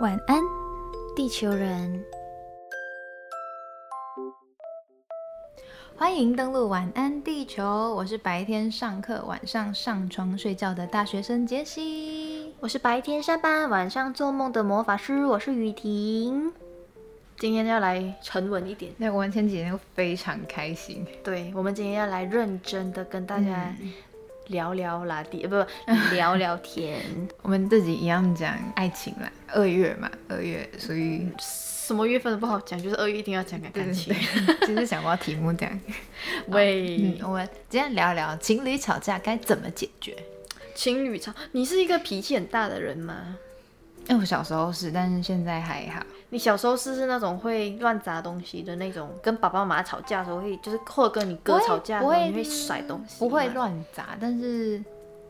晚安，地球人。欢迎登录晚安地球，我是白天上课、晚上上床睡觉的大学生杰西。我是白天上班、晚上做梦的魔法师，我是雨婷。今天要来沉稳一点，那我们前几天都非常开心。对，我们今天要来认真的跟大家聊聊拉蒂，呃，不，聊聊天。我们自己一样讲爱情啦，二月嘛，二月属于什么月份都不好讲，就是二月一定要讲感对对情。对，就是想不到题目这样。喂嗯，，我们今天聊一聊情侣吵架该怎么解决。情侣吵，你是一个脾气很大的人吗？因为我小时候是，但是现在还好。你小时候是是那种会乱砸东西的那种，跟爸爸妈妈吵架的时候会，就是或者跟你哥吵架的时候你会甩东西，不会乱砸，但是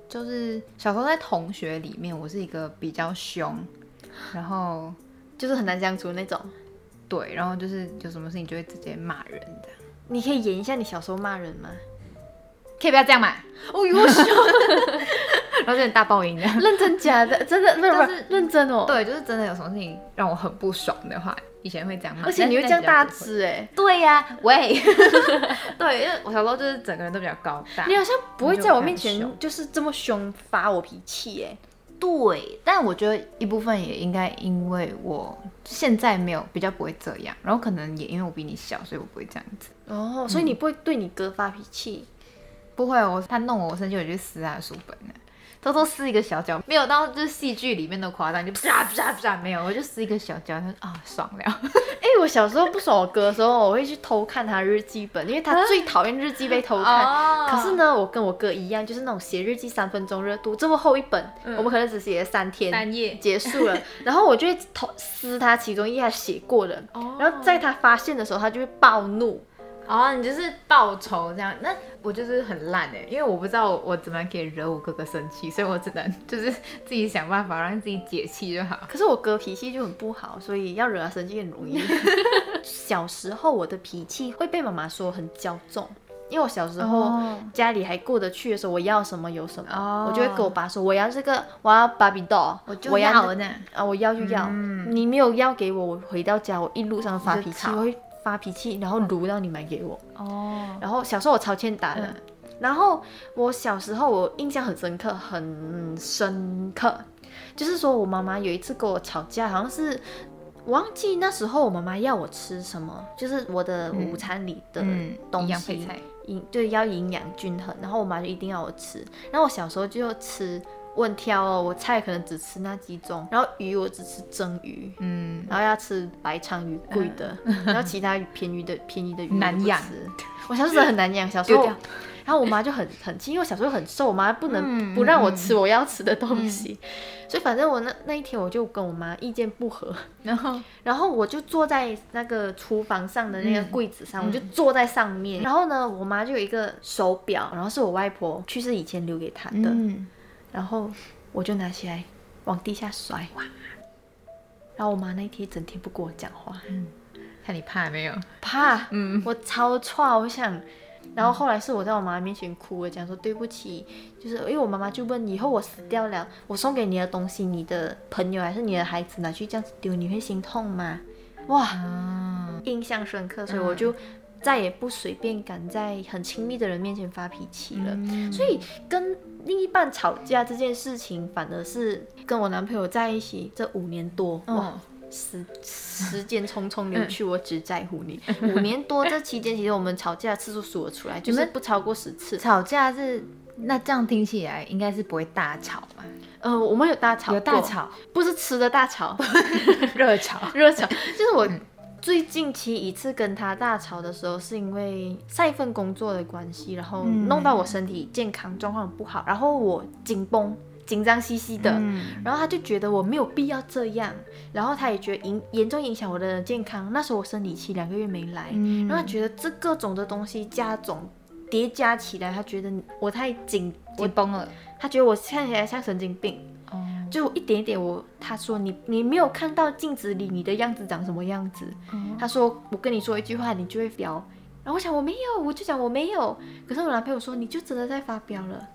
就是小时候在同学里面，我是一个比较凶，然后 就是很难相处的那种。对，然后就是有什么事情就会直接骂人的。你可以演一下你小时候骂人吗？可以不要这样嘛？哦，优秀，然后就很大爆音这样。认真假的，真的不是不是是认真哦。，对，就是真的有什么事情让我很不爽的话，以前会这样骂，而且你会这样大只哎，对呀、喂，对，因为我小时候就是整个人都比较高大你，好像不会在我面前就是这么凶发我脾气哎。对，但我觉得一部分也应该因为我现在没有比较不会这样，然后可能也因为我比你小，所以我不会这样子。哦，所以你不会对你哥发脾气？不会，我他弄我，我生气我就去撕他的书本了，偷偷撕一个小角，没有到就是戏剧里面的夸张，就啪啪啪，没有，我就撕一个小角，他啊爽了。哎、我小时候不爽我哥的时候，我会去偷看他日记本，因为他最讨厌日记被偷看。哦可是，呢，我跟我哥一样，就是那种写日记三分钟热度，这么厚一本，我们可能只写了三天，三页结束了。然后我就会偷撕他其中一页写过的，哦然后在他发现的时候，他就会暴怒。哦，你就是报仇这样，那我就是很烂哎，因为我不知道我怎么样可以惹我哥哥生气，所以我只能就是自己想办法让自己解气就好。可是我哥脾气就很不好，所以要惹他生气很容易。小时候我的脾气会被妈妈说很骄纵，因为我小时候哦。家里还过得去的时候，我要什么有什么，哦。我就会跟我爸说我要这个，我要芭比 doll，我就要要呢，啊，我要就要，你没有要给我，我回到家我一路上发脾气，发脾气，然后撸到你买给我。哦，然后小时候我超欠打的，嗯。然后我小时候我印象很深刻，很深刻，就是说我妈妈有一次跟我吵架，好像是忘记那时候我妈妈要我吃什么，就是我的午餐里的嗯，东西，菜，营对要营养均衡，然后我妈就一定要我吃，然后我小时候就吃。我很挑哦，我菜可能只吃那几种，然后鱼我只吃蒸鱼，嗯，然后要吃白鲳鱼贵的，然后其他便宜的便宜的鱼难养。我小时候很难养，小时候，然后我妈就很很气，因为我小时候很瘦，我妈不能嗯不让我吃我要吃的东西，所以反正我那那一天我就跟我妈意见不合，然后？然后我就坐在那个厨房上的那个柜子上，我就坐在上面，然后呢，我妈就有一个手表，然后是我外婆去世以前留给她的，嗯，然后我就拿起来往地下摔，哇！然后我妈那一天整天不跟我讲话，看你怕没有？怕，嗯，我超差，我想。然后后来是我在我妈面前哭，我讲说对不起，就是因为我妈妈就问以后我死掉了，我送给你的东西，你的朋友还是你的孩子拿去这样子丢，你会心痛吗？哇，啊，印象深刻，所以我就再也不随便敢在很亲密的人面前发脾气了。嗯所以跟另一半吵架这件事情，反而是跟我男朋友在一起这五年多，时时间匆匆流去，我只在乎你。五年多这期间，其实我们吵架次数数得出来，就是不超过十次。吵架是那这样听起来应该是不会大吵嘛？呃，我们有大吵，有大，吵，不是吃的大吵，热吵，热吵。就是我最近期一次跟他大吵的时候，是因为上一份工作的关系，然后嗯弄到我身体健康状况不好，然后我紧绷、紧张兮兮的。嗯然后他就觉得我没有必要这样，然后他也觉得影严重影响我的健康。那时候我生理期两个月没来，嗯然后他觉得这各种的东西加总叠加起来，他觉得我太紧，我紧绷了，他觉得我看起来像神经病。哦，就一点一点我，他说你你没有看到镜子里你的样子长什么样子。他说我跟你说一句话，你就会飙。然后我想我没有，我就讲我没有。可是我男朋友说你就真的在发飙了。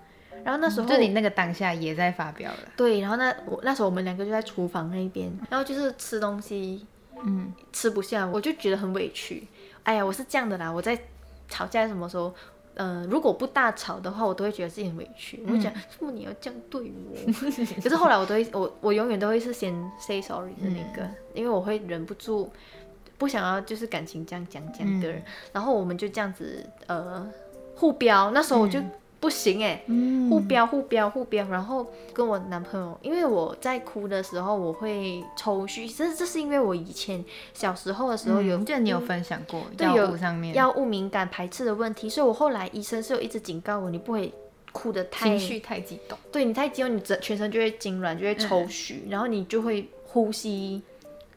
然然后那时候就你那个当下也在发飙了。对，然后那我那时候我们两个就在厨房那边，然后就是吃东西，嗯，吃不下，我就觉得很委屈。哎呀，我是这样的啦，我在吵架什么时候，呃，如果不大吵的话，我都会觉得自己很委屈。我会讲，为什么你要这样对我？可是后来我都会，我我永远都会是先 say sorry 的那个，因为我会忍不住不想要就是感情这样讲讲的人。然后我们就这样子呃互飙，那时候我就。不行哎，互飙互飙互飙，然后跟我男朋友，因为我在哭的时候我会抽搐，这这是因为我以前小时候的时候有，记得你有分享过药物上面。药物敏感排斥的问题，所以我后来医生是有一直警告我，你不会哭的太情绪太激动，对你太激动，你整全身就会痉挛，就会抽搐，然后你就会呼吸。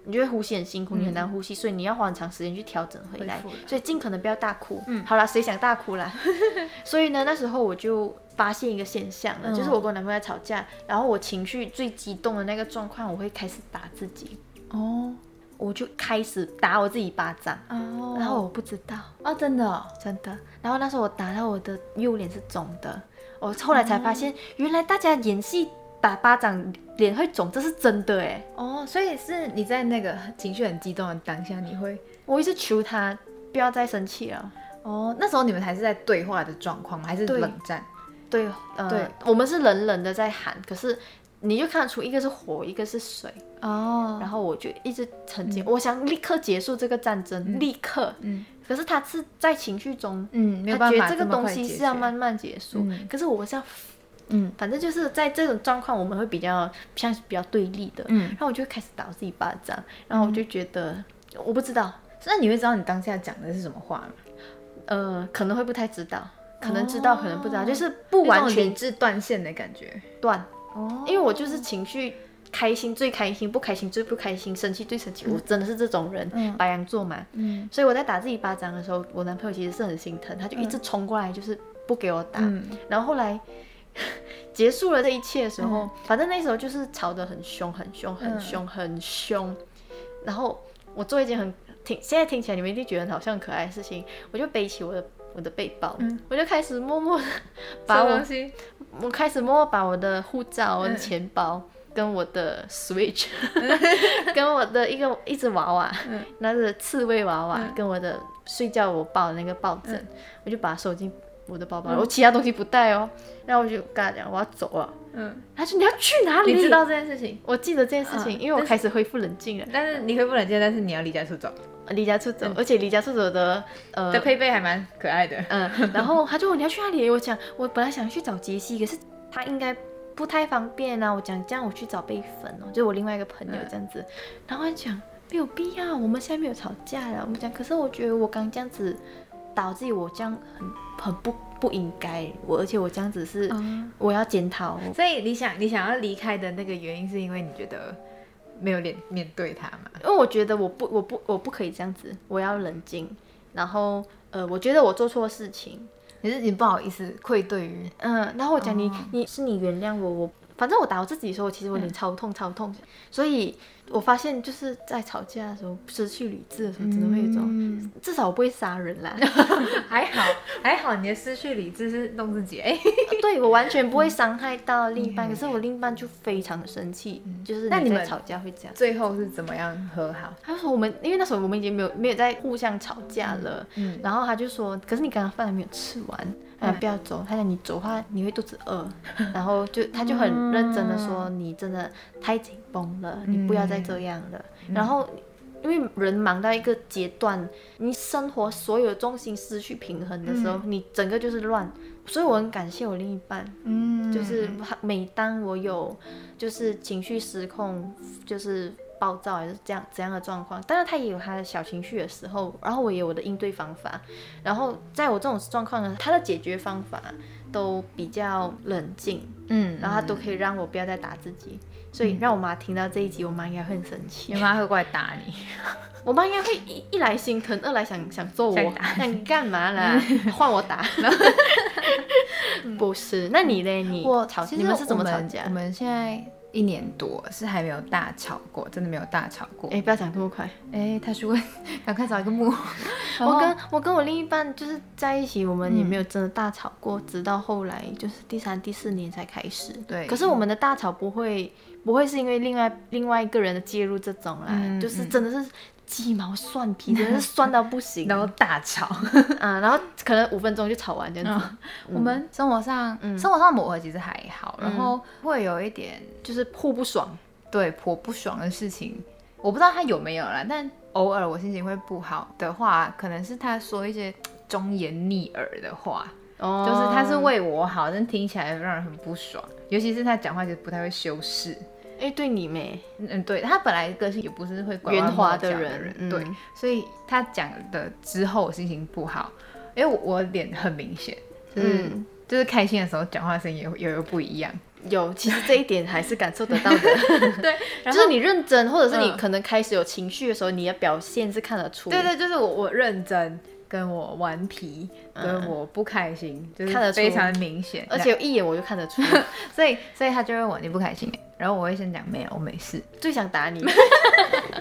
你就会呼吸很辛苦，你很难呼吸，所以你要花很长时间去调整回来，所以尽可能不要大哭。嗯，好了，谁想大哭啦？所以呢，那时候我就发现一个现象了，就是我跟我男朋友在吵架，然后我情绪最激动的那个状况，我会开始打自己。哦，我就开始打我自己巴掌。哦，然后我不知道。哦，真的，真的。然后那时候我打到我的右脸是肿的，我后来才发现，原来大家演戏。打巴掌脸会肿，这是真的哎。哦，所以是你在那个情绪很激动的当下，你会，我一直求他不要再生气了。哦，那时候你们还是在对话的状况吗？还是冷战？对，对，我们是冷冷的在喊，可是你就看得出一个是火，一个是水。哦，然后我就一直沉浸，我想立刻结束这个战争，立刻。嗯。可是他是在情绪中，嗯，他觉得这个东西是要慢慢结束。可是我是要。嗯，反正就是在这种状况，我们会比较像比较对立的。嗯，然后我就开始打我自己巴掌，然后我就觉得我不知道，那你会知道你当下讲的是什么话吗？呃，可能会不太知道，可能知道，可能不知道，就是不完全理智断线的感觉，断。哦，因为我就是情绪开心最开心，不开心最不开心，生气最生气，我真的是这种人，白羊座嘛。嗯，所以我在打自己巴掌的时候，我男朋友其实是很心疼，他就一直冲过来，就是不给我打。然后后来。结束了这一切的时候，反正那时候就是吵得很凶，很凶，很凶，很凶。然后我做一件很听，现在听起来你们一定觉得好像很可爱的事情，我就背起我的我的背包，我就开始默默的把我，我开始默默把我的护照、我的钱包、跟我的 Switch、跟我的一个一只娃娃，那是刺猬娃娃，跟我的睡觉我抱的那个抱枕，我就把它收进。我的包包，我其他东西不带哦。然后我就跟他讲，我要走了。嗯，他说你要去哪里？你知道这件事情？我记得这件事情，因为我开始恢复冷静了。但是你恢复冷静，但是你要离家出走。离家出走，而且离家出走的呃的配备还蛮可爱的。嗯，然后他就问你要去哪里？我讲我本来想去找杰西，可是他应该不太方便啊。我讲这样我去找贝粉哦，就我另外一个朋友这样子。然后他讲没有必要，我们现在没有吵架了。我们讲，可是我觉得我刚这样子导致我这样很很不。不应该我，而且我这样子是我要检讨。所以你想你想要离开的那个原因，是因为你觉得没有脸面对他嘛？因为我觉得我不我不我不可以这样子，我要冷静。然后呃，我觉得我做错事情，可是你不好意思愧对于嗯。然后我讲你你是你原谅我，我反正我打我自己的时候，其实我脸超痛超痛，所以。我发现就是在吵架的时候失去理智的时候，真的会有种，至少我不会杀人啦。还好还好，你的失去理智是弄自己。对我完全不会伤害到另一半，可是我另一半就非常的生气，就是那你们吵架会这样？最后是怎么样和好？他说我们因为那时候我们已经没有没有在互相吵架了，然后他就说，可是你刚刚饭还没有吃完。哎，不要走！他讲你走的话，你会肚子饿。然后就他就很认真的说，你真的太紧绷了，你不要再这样了。然后因为人忙到一个阶段，你生活所有重心失去平衡的时候，你整个就是乱。所以我很感谢我另一半，嗯，就是每当我有就是情绪失控，就是。暴躁还是这样怎样的状况？当然他也有他的小情绪的时候，然后我也有我的应对方法。然后在我这种状况呢，他的解决方法都比较冷静，嗯，然后他都可以让我不要再打自己。所以让我妈听到这一集，我妈应该会很生气，你妈会过来打你。我妈应该会一一来心疼，二来想想揍我，想你干嘛啦？换我打。不是，那你嘞？你我吵，你们是怎么吵架？我们现在一年多，是还没有大吵过，真的没有大吵过。哎、不要讲这么快。哎、他是问 赶快找一个木 我跟我跟我另一半就是在一起，我们也没有真的大吵过，直到后来就是第三、第四年才开始。对可是我们的大吵不会不会是因为另外另外一个人的介入这种啦，嗯就是真的是鸡毛蒜皮，真的是酸到不行。然后大吵。嗯，然后可能五分钟就吵完这样子，我们生活上，生活上磨合其实还好，然后会有一点就是互不爽。对颇不爽的事情，我不知道他有没有啦，但偶尔我心情会不好的话，可能是他说一些忠言逆耳的话，哦就是他是为我好，但听起来让人很不爽，尤其是他讲话其实不太会修饰。哎、对你没嗯，对他本来个性也不是会圆滑的的人嗯对，所以他讲的之后我心情不好，因为我我脸很明显，就是、嗯就是开心的时候讲话的声音也也有不一样，有，其实这一点还是感受得到的。对，就是你认真，或者是你嗯可能开始有情绪的时候，你的表现是看得出。对对，就是我我认真跟我顽皮跟我不开心，就是嗯看得非常明显，而且一眼我就看得出，所以所以他就问我你不开心欸，然后我会先讲没有，我没事。最想打你。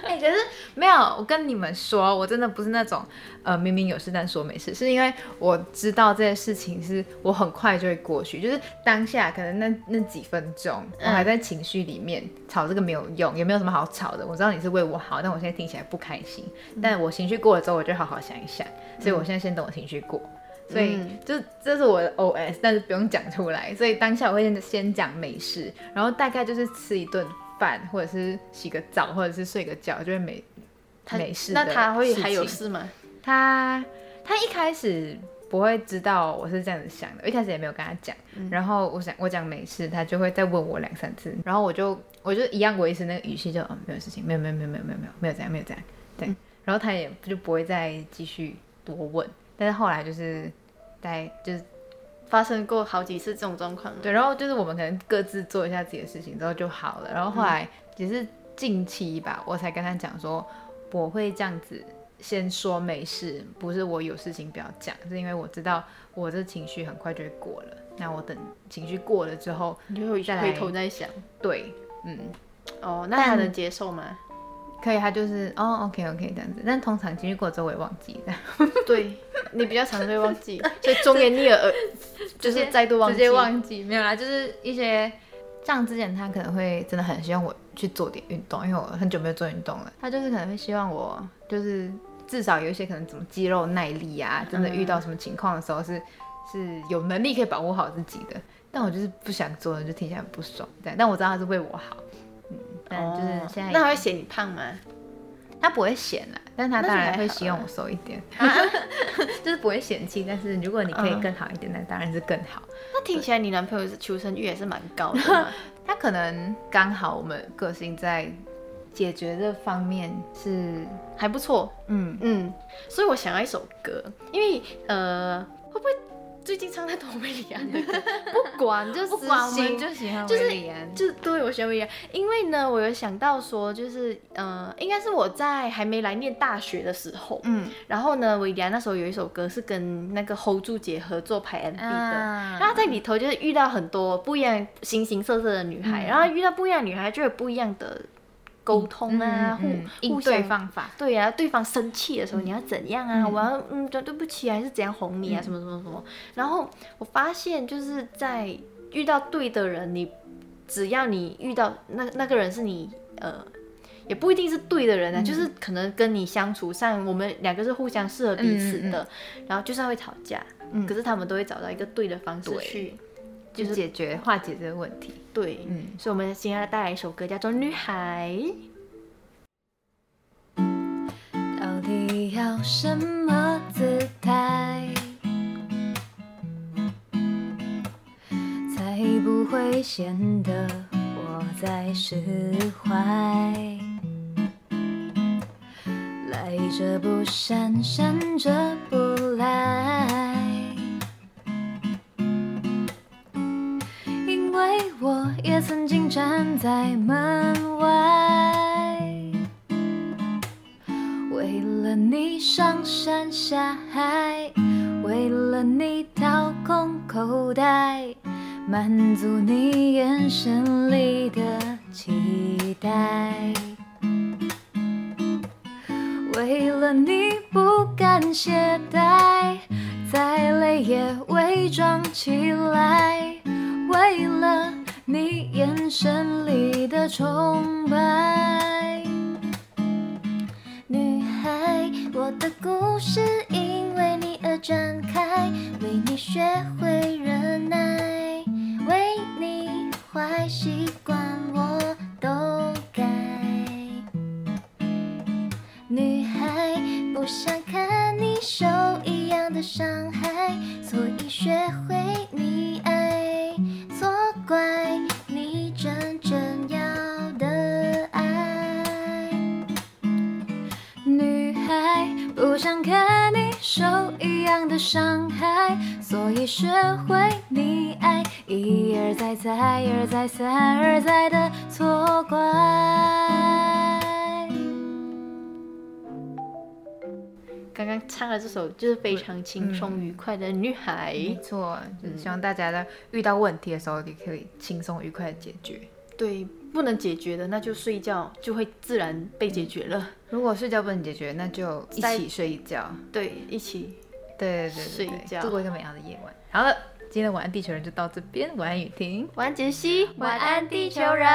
哎、可是没有，我跟你们说，我真的不是那种呃明明有事但说没事，是因为我知道这件事情是我很快就会过去，就是当下可能那那几分钟我还在情绪里面，吵这个没有用，也没有什么好吵的。我知道你是为我好，但我现在听起来不开心，但我情绪过了之后，我就好好想一想，所以我现在先等我情绪过。所以嗯就这是我的 OS，但是不用讲出来。所以当下我会先先讲没事，然后大概就是吃一顿饭，或者是洗个澡，或者是睡个觉，就会没他没事那他会还有事吗？他他一开始不会知道我是这样子想的，我一开始也没有跟他讲。然后我想我讲没事，他就会再问我两三次，然后我就我就一样维持那个语气就，嗯没有事情，没有没有没有没有没有没有没有这样没有这样，对。然后他也就不会再继续多问，但是后来就是在就是发生过好几次这种状况。对，然后就是我们可能各自做一下自己的事情之后就好了。然后后来也是近期吧，我才跟他讲说，我会这样子先说没事，不是我有事情不要讲，是因为我知道我这情绪很快就会过了。那我等情绪过了之后，你就会再回头再想，对，嗯，哦，那他能接受吗？可以，他就是哦，OK OK 这样子。但通常经历过了之后我也忘记的，对你比较常会忘记，所以忠言逆耳，呃就是再度忘记。直接忘记没有啦，就是一些像之前他可能会真的很希望我去做点运动，因为我很久没有做运动了。他就是可能会希望我就是至少有一些可能怎么肌肉耐力啊，真的遇到什么情况的时候是、是有能力可以保护好自己的。但我就是不想做，就听起来很不爽。这样，但我知道他是为我好，嗯，但就是现在、哦那他会嫌你胖吗？他不会嫌啦，但他当然会希望我瘦一点，就是不会嫌弃。但是如果你可以更好一点，那当然是更好。那听起来你男朋友是求生欲也是蛮高的。他可能刚好我们个性在解决这方面是，还不错，嗯，嗯，所以我想要一首歌，因为呃，最近唱太多维里安的歌？不管，就 不管我们就喜欢就是维里安，就对我喜欢维里安，因为呢，我有想到说，就是呃，应该是我在还没来念大学的时候，嗯，然后呢，维里安那时候有一首歌是跟那个 Hold 住姐合作拍 MV 的。啊。然后在里头就是遇到很多不一样、形形色色的女孩，嗯。然后遇到不一样的女孩就有不一样的沟通啊，互互相方法，对呀、对方生气的时候你要怎样啊？嗯我要嗯对对不起啊，还是怎样哄你啊？嗯什么什么什么？然后我发现就是在遇到对的人，你只要你遇到那那个人是你呃。也不一定是对的人啊，嗯就是可能跟你相处上，我们两个是互相适合彼此嗯嗯的，然后就算会吵架，嗯可是他们都会找到一个对的方式去就是解决化解这个问题。对，嗯，所以我们今天要带来一首歌，叫做《女孩》。到底要什么姿态，才不会显得我在释怀？来者不善，善者不来，在门外为了你上山下海为了你掏空口袋满足你眼神里的期待为了你不敢懈怠再累也伪装起来为了你眼神里的崇拜。女孩，我的故事因为你而展开，为你学会忍耐，为你坏习惯我都改。女孩，不想看你受一样的伤害，所以学会伤害，所以学会溺爱，一而再，再而再，三而再的错怪。刚刚唱的这首就是非常轻松愉快的女孩。没错，就是希望大家在遇到问题的时候，你可以轻松愉快的解决。对，不能解决的那就睡觉，就会自然被解决了。如果睡觉不能解决，那就一起睡一觉。对，一起对对对对对，睡一觉度过一个美好的夜晚。好了，今天的晚安地球人就到这边，晚安雨婷。晚安，杰西，晚安，地球人。